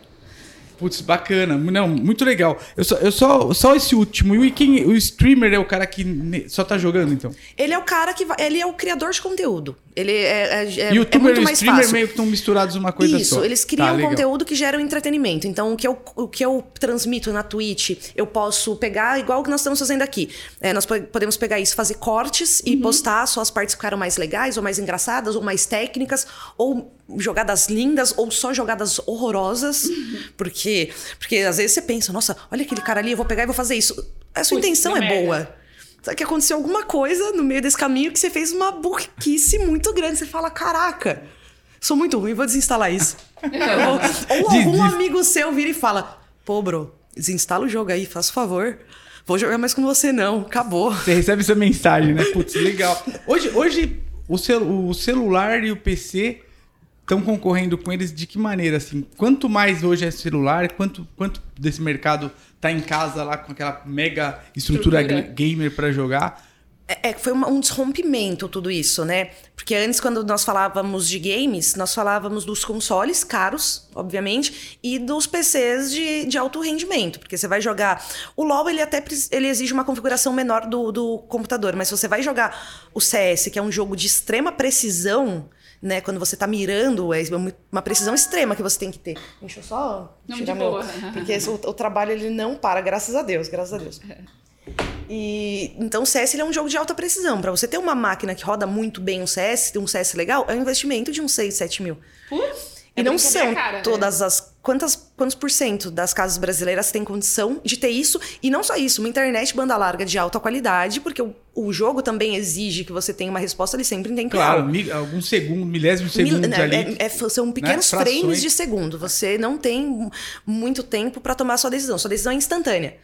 Putz, bacana. Não, muito legal. Eu só, eu só, só esse último. E quem, o streamer é o cara que só tá jogando, então. Ele é o cara que ele é o criador de conteúdo. Ele é, é, é, é Youtuber muito e mais streamer fácil. meio que estão misturados uma coisa Isso, só. eles criam Tá, conteúdo que gera um entretenimento. Então, o que, eu, o que eu transmito na Twitch, eu posso pegar, igual o que nós estamos fazendo aqui. É, nós po- podemos pegar isso, fazer cortes e postar só as partes que ficaram mais legais, ou mais engraçadas, ou mais técnicas, ou jogadas lindas, ou só jogadas horrorosas. Porque, porque às vezes você pensa, nossa, olha aquele cara ali, eu vou pegar e vou fazer isso. A sua intenção é merda. boa. Só que aconteceu alguma coisa no meio desse caminho que você fez uma burrice muito grande. Você fala, caraca. Sou muito ruim, vou desinstalar isso. (laughs) ou, ou algum amigo seu vira e fala: Pô, bro, desinstala o jogo aí, faz favor. Vou jogar mais com você, não. Acabou. Você recebe essa mensagem, né? Putz, legal. Hoje, hoje o, cel o celular e o PC estão concorrendo com eles de que maneira, assim? Quanto mais hoje é celular, quanto, quanto desse mercado tá em casa lá com aquela mega estrutura, Estrutura. ga- gamer para jogar? É, é, foi uma- um desrompimento tudo isso, né? Porque antes, quando nós falávamos de games, nós falávamos dos consoles caros, obviamente, e dos PCs de, de alto rendimento. Porque você vai jogar. O LoL, ele até ele exige uma configuração menor do, do computador, mas se você vai jogar o CS, que é um jogo de extrema precisão. Né, quando você tá mirando, é uma precisão extrema que você tem que ter. Deixa eu só Não, tirar meu... boa. (laughs) Porque o, o trabalho ele não para, graças a Deus, graças a Deus. E então o CS ele é um jogo de alta precisão. Para você ter uma máquina que roda muito bem um CS, ter um CS legal, é um investimento de uns 6, 7 mil. Putz, E é não são cara, né? todas as. Quantas, quantos por cento das casas brasileiras têm condição de ter isso? E não só isso, uma internet banda larga de alta qualidade, porque o, o jogo também exige que você tenha uma resposta ali sempre em tempo Claro, real. mi- alguns segundos, milésimos Mil- segundos né, ali. é- é- são pequenos Frações. frames de segundo. Você não tem mu- muito tempo para tomar sua decisão. Sua decisão é instantânea.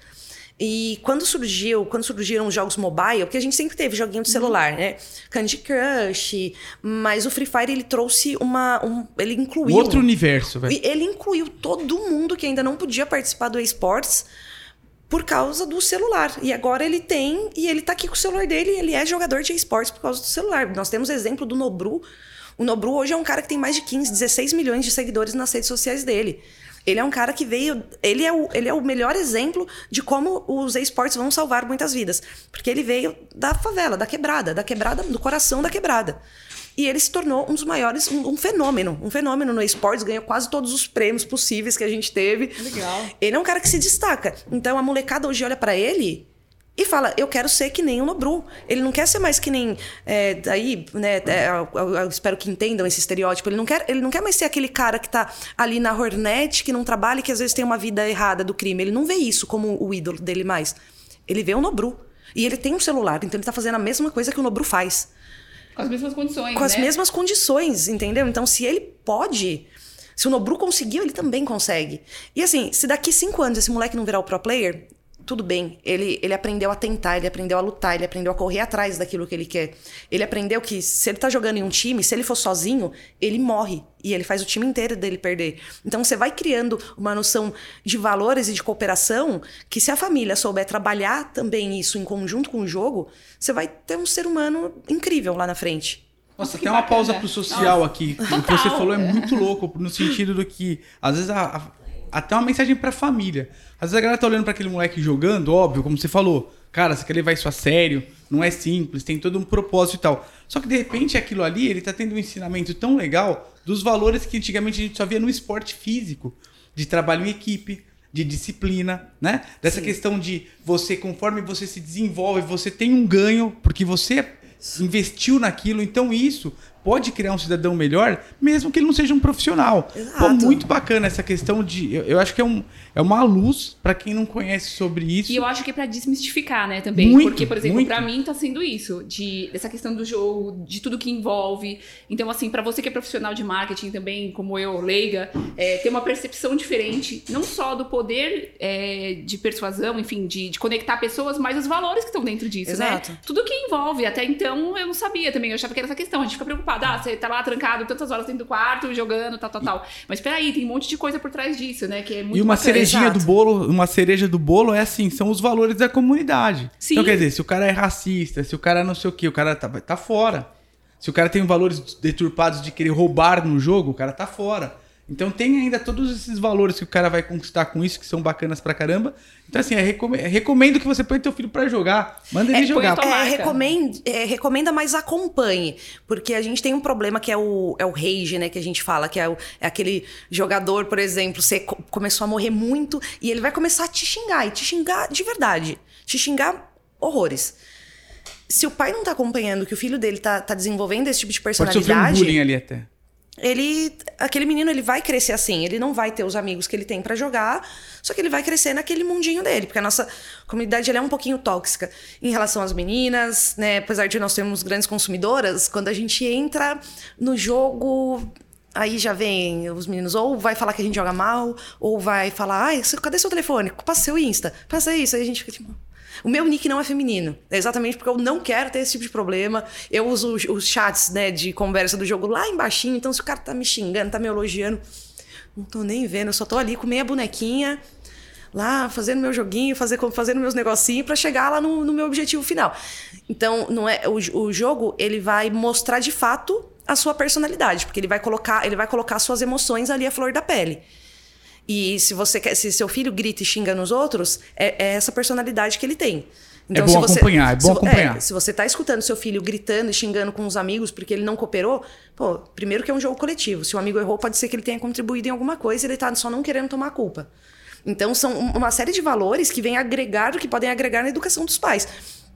E quando surgiu, quando surgiram os jogos mobile, porque a gente sempre teve joguinho de celular, né? Candy Crush, mas o Free Fire ele trouxe uma, um, ele incluiu Outro universo, velho. ele incluiu todo mundo que ainda não podia participar do esportes por causa do celular. E agora ele tem, e ele tá aqui com o celular dele, e ele é jogador de esportes por causa do celular. Nós temos exemplo do Nobru. O Nobru hoje é um cara que tem mais de 15, 16 milhões de seguidores nas redes sociais dele. Ele é um cara que veio. Ele é, o, ele é o melhor exemplo de como os esportes vão salvar muitas vidas. Porque ele veio da favela, da quebrada, da quebrada, do coração da quebrada. E ele se tornou um dos maiores, um, um fenômeno. Um fenômeno no esportes, ganhou quase todos os prêmios possíveis que a gente teve. Legal. Ele é um cara que se destaca. Então a molecada hoje olha pra ele e fala: Eu quero ser que nem o Nobru. Ele não quer ser mais que nem. É, daí, né? é, eu, eu- eu espero que entendam esse estereótipo. Ele não, quer, ele não quer mais ser aquele cara que tá ali na Hornet, que não trabalha e que às vezes tem uma vida errada do crime. Ele não vê isso como o ídolo dele mais. Ele vê o Nobru. E ele tem um celular, então ele tá fazendo a mesma coisa que o Nobru faz Com as mesmas condições, com as né? mesmas condições, entendeu? Então, se ele pode, se o Nobru conseguiu, ele também consegue. E assim, se daqui cinco anos esse moleque não virar o pro player, tudo bem. Ele, ele aprendeu a tentar, ele aprendeu a lutar, ele aprendeu a correr atrás daquilo que ele quer. Ele aprendeu que se ele tá jogando em um time, se ele for sozinho, ele morre. E ele faz o time inteiro dele perder. Então você vai criando uma noção de valores e de cooperação que se a família souber trabalhar também isso em conjunto com o jogo, você vai ter um ser humano incrível lá na frente. Nossa, Nossa, tem uma bacana. pausa pro social aqui. O que você falou é muito louco, no sentido do que, às vezes, a- a- até uma mensagem pra família. Às vezes a galera tá olhando pra aquele moleque jogando, óbvio, como você falou. Cara, você quer levar isso a sério, não é simples, tem todo um propósito e tal. Só que de repente aquilo ali, ele tá tendo um ensinamento tão legal dos valores que antigamente a gente só via no esporte físico, de trabalho em equipe, de disciplina, né? Dessa questão de você, conforme você se desenvolve, você tem um ganho, porque você investiu naquilo, então isso pode criar um cidadão melhor, mesmo que ele não seja um profissional. Exato. Pô, muito bacana essa questão de. Eu, eu acho que é, um, é uma luz pra quem não conhece sobre isso. E eu acho que é pra desmistificar, né, também. Muito, Porque, por exemplo, pra mim tá sendo isso, de dessa questão do jogo, de tudo que envolve. Então, assim, pra você que é profissional de marketing também, como eu, leiga, é, ter uma percepção diferente, não só do poder é, de persuasão, enfim, de, de conectar pessoas, mas os valores que estão dentro disso, Exato. né? Tudo que envolve. Até então, eu não sabia também, eu achava que era essa questão. A gente fica preocupado, ah, você tá lá trancado tantas horas dentro do quarto, jogando, tal, tal, tal. Mas peraí, tem um monte de coisa por trás disso, né? Que é muito E uma bacana. Cerejinha exato. do bolo, uma cereja do bolo é assim, são os valores da comunidade. Sim. Então, quer dizer, se o cara é racista, se o cara não sei o que, o cara tá, tá fora. Se o cara tem valores deturpados de querer roubar no jogo, o cara tá fora. Então tem ainda todos esses valores que o cara vai conquistar com isso, que são bacanas pra caramba. Então, assim, é recome- recomendo que você ponha teu filho pra jogar. Manda ele É, jogar. É, recomenda, é, recomenda, mas acompanhe. Porque a gente tem um problema que é o, é o rage, né? Que a gente fala, que é, o- é aquele jogador, por exemplo, você co- começou a morrer muito e ele vai começar a te xingar, e te xingar de verdade. Te xingar horrores. Se o pai não tá acompanhando que o filho dele tá, tá desenvolvendo esse tipo de Pode sofrer um personalidade, bullying ali até. Ele aquele menino ele vai crescer assim ele não vai ter os amigos que ele tem pra jogar só que ele vai crescer naquele mundinho dele porque a nossa comunidade é um pouquinho tóxica em relação às meninas né apesar de nós termos grandes consumidoras quando a gente entra no jogo Aí já vem os meninos, ou vai falar que a gente joga mal, ou vai falar, ai, cadê seu telefone? Passa seu Insta, passa isso. Aí a gente fica tipo. O meu nick não é feminino. É exatamente porque eu não quero ter esse tipo de problema. Eu uso os, os chats, né, de conversa do jogo lá embaixo. Então, se o cara tá me xingando, tá me elogiando, não tô nem vendo. Eu só tô ali com meia bonequinha, lá fazendo meu joguinho, fazer, fazendo meus negocinhos para chegar lá no, no, meu objetivo final. Então, não é o, o jogo, ele vai mostrar de fato a sua personalidade, porque ele vai colocar, ele vai colocar suas emoções ali à flor da pele. E se você quer, se seu filho grita e xinga nos outros, é, é essa personalidade que ele tem. Então, é bom você, acompanhar, é bom se, acompanhar. É, se você tá escutando seu filho gritando e xingando com os amigos porque ele não cooperou, pô, primeiro que é um jogo coletivo. Se o amigo errou, pode ser que ele tenha contribuído em alguma coisa e ele tá só não querendo tomar culpa. Então, são uma série de valores que vêm agregar, que podem agregar na educação dos pais.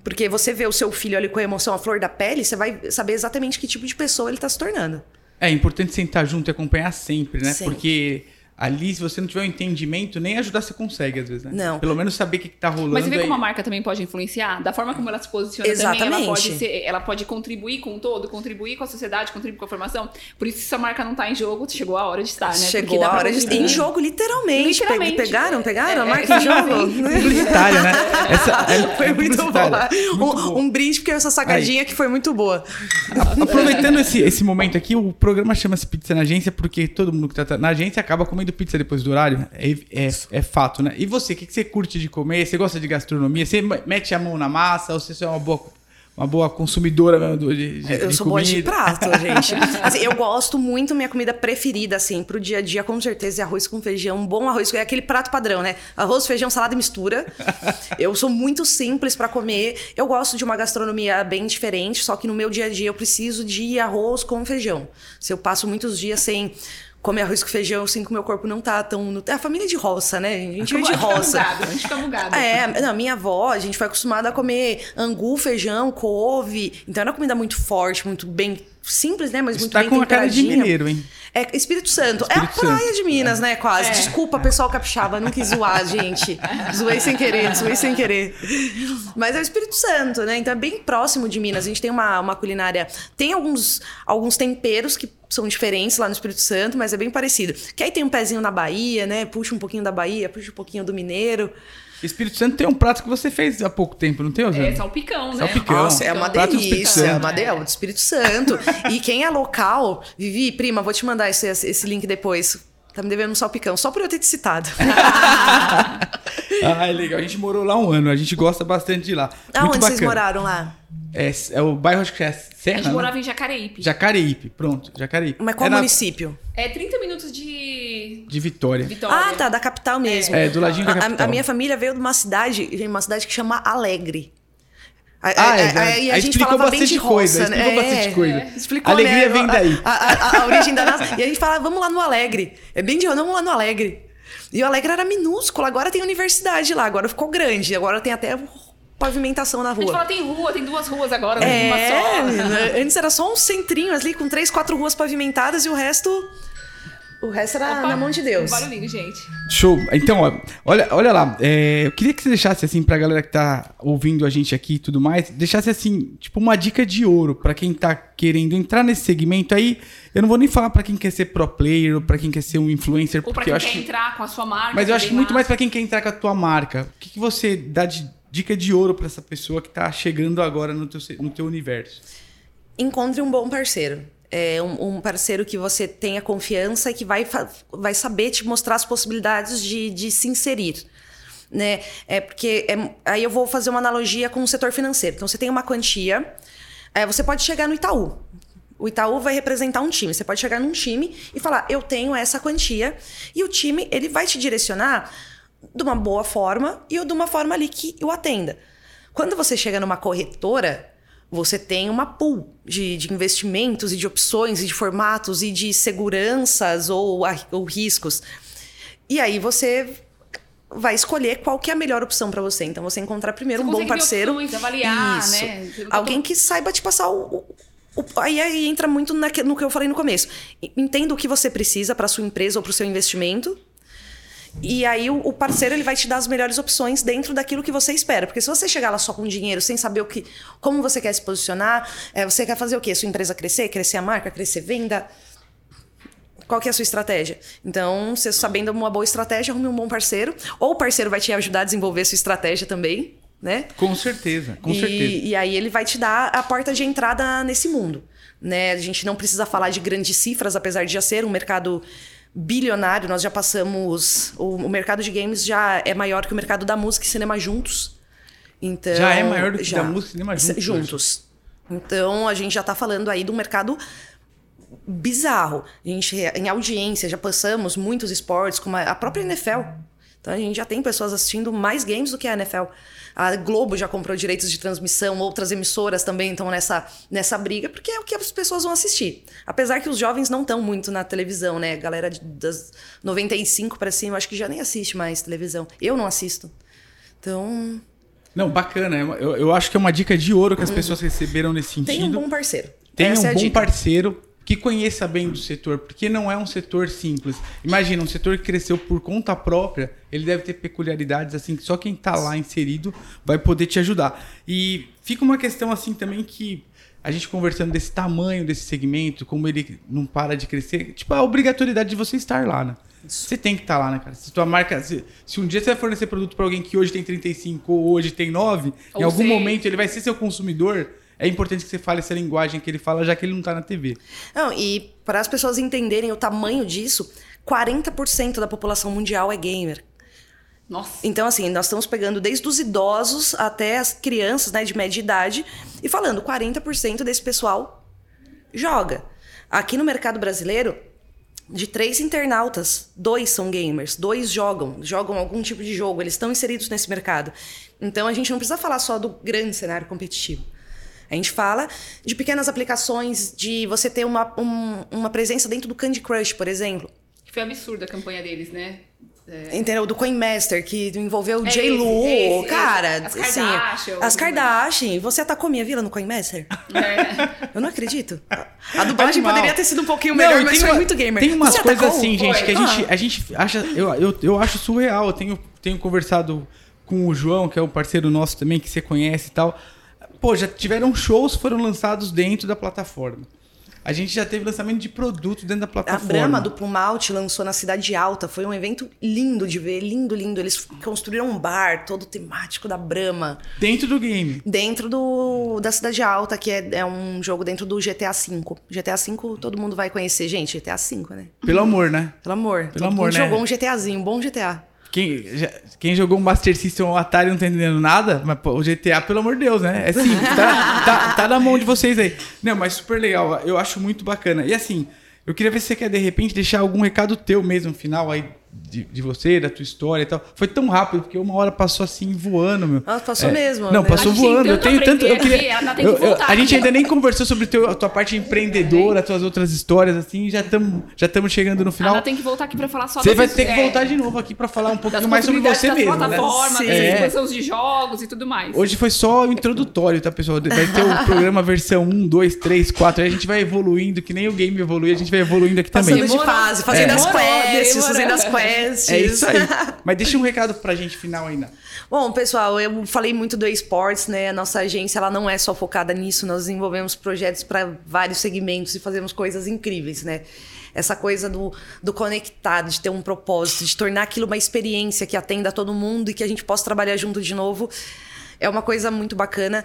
Porque você vê o seu filho ali com a emoção à flor da pele, você vai saber exatamente que tipo de pessoa ele está se tornando. É importante sentar junto e acompanhar sempre, né? Sempre. Porque ali, se você não tiver um entendimento, nem ajudar você consegue, às vezes, né? Não. Pelo menos saber o que, está rolando. Mas você vê aí... como a marca também pode influenciar? Da forma como ela se posiciona Exatamente. também, ela pode, ser, ela pode contribuir com o todo, contribuir com a sociedade, contribuir com a formação. Por isso, se a marca não está em jogo, chegou a hora de estar, né? Chegou a hora de estar. Em jogo, literalmente. literalmente. Pegaram, pegaram é, a marca é, em jogo? (laughs) Publicitária, né? Essa, é, (laughs) foi muito boa. Um, um, brinde, porque essa sacadinha aí. que foi muito boa. Aproveitando esse, esse momento aqui, o programa chama-se Pizza na Agência, porque todo mundo que está na agência acaba comendo pizza depois do horário é, é, é fato, né? E você, o que, que você curte de comer? Você gosta de gastronomia? Você mete a mão na massa ou você é uma boa uma boa consumidora de, de Eu sou comida. boa de prato, (laughs) gente. Assim, eu gosto muito, minha comida preferida, assim, pro dia a dia, com certeza, é arroz com feijão. Um bom arroz, é aquele prato padrão, né? Arroz, feijão, salada e mistura. (laughs) Eu sou muito simples para comer. Eu gosto de uma gastronomia bem diferente, só que no meu dia a dia eu preciso de arroz com feijão. Se eu passo muitos dias sem comer arroz com feijão, assim, que o meu corpo não tá tão. É a família de roça, né? A gente é de roça. a gente fica bugado. É, não, minha avó, a gente foi acostumada a comer angu, feijão, couve. Então era uma comida muito forte, muito bem simples, né? Mas muito tá bem com uma cara de mineiro, hein? É Espírito Santo. Espírito é a praia Santo. de Minas, né? Quase. É. Desculpa, pessoal capixaba, não quis zoar, gente. Zoei sem querer, zoei sem querer. Mas é o Espírito Santo, né? Então é bem próximo de Minas. A gente tem uma, uma culinária. Tem alguns, alguns temperos que são diferentes lá no Espírito Santo, mas é bem parecido. Que aí tem um pezinho na Bahia, né? Puxa um pouquinho da Bahia, puxa um pouquinho do mineiro. Espírito Santo tem um prato que você fez há pouco tempo, não tem, Osana? É salpicão, né? Salpicão. Nossa, é uma delícia. É uma delícia. É. do Espírito Santo. e quem é local, Vivi, prima, vou te mandar esse, esse link depois. Tá me devendo um salpicão, só por eu ter te citado. (laughs) ah, é legal. A gente morou lá um ano, a gente gosta bastante de lá. Aonde vocês moraram lá? É, é o bairro, acho que é Serra, A gente né? morava em Jacareípe. Jacareípe, pronto, Jacareípe. Mas qual é município? Na... É 30 minutos de... De Vitória. Vitória. Ah, tá, da capital mesmo. É, é do ladinho da capital. A, a minha família veio de uma cidade, uma cidade que chama Alegre. Ah, é, é, e a, a gente explicou bastante roça, coisa. Né? Explicou é, bastante coisa. É, explicou, Alegria né? vem daí. A, a, a origem da nossa. E a gente fala, vamos lá no Alegre. É bem de vamos lá no Alegre. E o Alegre era minúsculo, agora tem universidade lá, agora ficou grande, agora tem até pavimentação na rua. A gente fala, tem rua, tem duas ruas agora, é, uma só. (laughs) Antes era só um centrinho ali com três, quatro ruas pavimentadas e o resto o resto era Opa, na mão de Deus. Barulhinho, gente. Show. Então, ó, olha, olha lá. É, eu queria que você deixasse, assim, pra galera que tá ouvindo a gente aqui e tudo mais, deixasse, assim, tipo, uma dica de ouro para quem tá querendo entrar nesse segmento aí. Eu não vou nem falar para quem quer ser pro player ou pra quem quer ser um influencer. Ou pra quem quer acho entrar com a sua marca. Mas eu acho que muito mais para quem quer entrar com a tua marca. O que, que você dá de dica de ouro para essa pessoa que tá chegando agora no teu, no teu universo? Encontre um bom parceiro é, um, um, parceiro que você tenha confiança e que vai, vai saber te mostrar as possibilidades de, de se inserir. Né? É porque é, aí eu vou fazer uma analogia com o setor financeiro. Então você tem uma quantia, é, você pode chegar no Itaú. O Itaú vai representar um time. Você pode chegar num time e falar: eu tenho essa quantia, e o time ele vai te direcionar de uma boa forma e de uma forma ali que o atenda. Quando você chega numa corretora, você tem uma pool de, de, investimentos e de opções e de formatos e de seguranças ou, ou riscos. E aí você vai escolher qual que é a melhor opção para você. Então você encontrar primeiro você um bom parceiro, opções, avaliar, Isso. né? Alguém que saiba te passar o, o, o aí, aí, entra muito na, no que eu falei no começo. Entenda o que você precisa para sua empresa ou para o seu investimento e aí o, parceiro ele vai te dar as melhores opções dentro daquilo que você espera. Porque se você chegar lá só com dinheiro, sem saber o que, como você quer se posicionar, é, você quer fazer o quê? Sua empresa crescer, crescer a marca, crescer venda. qual que é a sua estratégia? Então, você sabendo uma boa estratégia, arrume um bom parceiro. Ou o parceiro vai te ajudar a desenvolver a sua estratégia também, né? Com certeza, com e, certeza. E aí ele vai te dar a porta de entrada nesse mundo. Né? A gente não precisa falar de grandes cifras, apesar de já ser um mercado bilionário. Nós já passamos. O, o mercado de games já é maior que o mercado da música e cinema juntos. Então, já é maior do que já, da música e cinema juntos. Juntos. Então a gente já está falando aí de um mercado bizarro. A gente, em audiência, já passamos muitos esportes, como a própria NFL. Então a gente já tem pessoas assistindo mais games do que a NFL. A Globo já comprou direitos de transmissão, outras emissoras também estão nessa, nessa briga, porque é o que as pessoas vão assistir. Apesar que os jovens não estão muito na televisão, né? A galera das 95 para cima, acho que já nem assiste mais televisão. Eu não assisto. Então. Não, bacana. Eu, eu acho que é uma dica de ouro que as pessoas receberam nesse sentido. Tem um bom parceiro. Tem Essa um é bom dica. parceiro que conheça bem do setor, porque não é um setor simples. Imagina, um setor que cresceu por conta própria, ele deve ter peculiaridades assim que só quem está lá inserido vai poder te ajudar. E fica uma questão assim também que a gente conversando desse tamanho desse segmento, como ele não para de crescer, tipo a obrigatoriedade de você estar lá, né? Você tem que estar lá, né, cara? Se tua marca, se, se um dia você vai fornecer produto para alguém que hoje tem 35 ou hoje tem 9, Ou em algum sei. momento ele vai ser seu consumidor. É importante que você fale essa linguagem que ele fala, já que ele não tá na TV. Não, e para as pessoas entenderem o tamanho disso, 40% da população mundial é gamer. Nossa. Então, assim, nós estamos pegando desde os idosos até as crianças, né, de média idade, e falando, 40% desse pessoal joga. Aqui no mercado brasileiro, de três internautas, dois são gamers, dois jogam, jogam algum tipo de jogo, eles estão inseridos nesse mercado. Então, a gente não precisa falar só do grande cenário competitivo. A gente fala de pequenas aplicações, de você ter uma, um- uma presença dentro do Candy Crush, por exemplo. Que foi absurda a campanha deles, né? É. Entendeu? Do Coin Master, que envolveu o É esse, cara. esse. As assim, Kardashian, as Kardashian. Você atacou minha vila no Coin Master? É. Eu não acredito. A dublagem poderia ter sido um pouquinho Não, melhor, e mas tem foi uma- muito gamer. Tem umas coisas assim, gente, que a Ah. gente, a gente acha. Eu, eu, eu acho surreal. Eu tenho, tenho conversado com o João, que é um parceiro nosso também, que você conhece e tal. Pô, já tiveram shows foram lançados dentro da plataforma. A gente já teve lançamento de produto dentro da A plataforma. Brahma do Pumalt lançou na Cidade Alta. Foi um evento lindo de ver, lindo, lindo. Eles construíram um bar todo temático da Brahma. Dentro do game. Dentro do, da Cidade Alta, que é, é um jogo dentro do GTA V. GTA V todo mundo vai conhecer. Gente, GTA V, né? Pelo amor, né? Pelo amor. Pelo todo amor, mundo né? jogou um GTAzinho, um bom GTA. Quem, quem jogou um Master System ou Atari não tá entendendo nada, mas pô, o GTA, pelo amor de Deus, né? É simples, tá, tá, tá na mão de vocês aí. Não, mas super legal, eu acho muito bacana. E assim, eu queria ver se você quer, de repente, deixar algum recado teu mesmo, final aí, de, de você, da tua história e tal. Foi tão rápido, porque uma hora passou assim, voando, meu. Nossa, passou mesmo, Não, né? passou voando. Eu tenho tanto. Eu queria, eu- eu- voltar a gente ainda nem conversou sobre teu, a tua parte empreendedora, tuas outras histórias, assim, e já estamos já estamos chegando no final. Ana tem que voltar aqui pra falar só Você vai ter que é, voltar de novo aqui pra falar um pouquinho mais sobre você das mesmo, né? plataformas, Sim. das É. de jogos e tudo mais. Hoje foi só o introdutório, tá, pessoal? Vai ter o programa versão 1, 2, 3, 4. Aí a gente vai evoluindo, que nem o game evolui, a gente vai evoluindo aqui também. Passando de fase, fazendo É. as quests, fazendo as quests. É isso aí. Mas deixa um recado pra gente final ainda. Bom, pessoal, eu falei muito do esportes, né? A nossa agência ela não é só focada nisso, nós desenvolvemos projetos para vários segmentos e fazemos coisas incríveis, né? Essa coisa do, do conectado, de ter um propósito, de tornar aquilo uma experiência que atenda todo mundo e que a gente possa trabalhar junto de novo, é uma coisa muito bacana.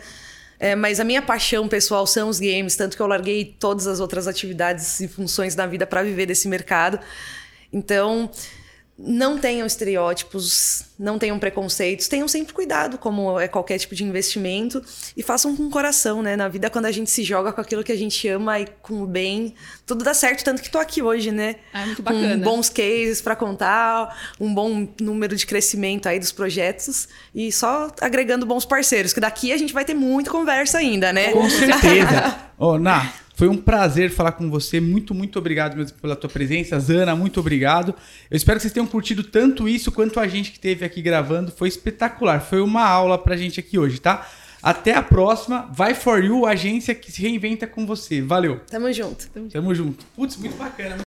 É, mas a minha paixão pessoal são os games, tanto que eu larguei todas as outras atividades e funções da vida para viver desse mercado. Então, não tenham estereótipos, não tenham preconceitos, tenham sempre cuidado, como é qualquer tipo de investimento, e façam com o coração, né? Na vida, quando a gente se joga com aquilo que a gente ama e com o bem, tudo dá certo, tanto que tô aqui hoje, né? Ah, muito Com bacana. bons cases para contar, um bom número de crescimento aí dos projetos, e só agregando bons parceiros, que daqui a gente vai ter muita conversa ainda, né? Com certeza. (laughs) Ô, Ná, foi um prazer falar com você. Muito, muito obrigado mesmo pela tua presença. Zana, muito obrigado. Eu espero que vocês tenham curtido tanto isso quanto a gente que esteve aqui gravando. Foi espetacular. Foi uma aula pra gente aqui hoje, tá? Até a próxima. Vai For You, agência que se reinventa com você. Valeu. Tamo junto. Tamo junto. Putz, muito bacana.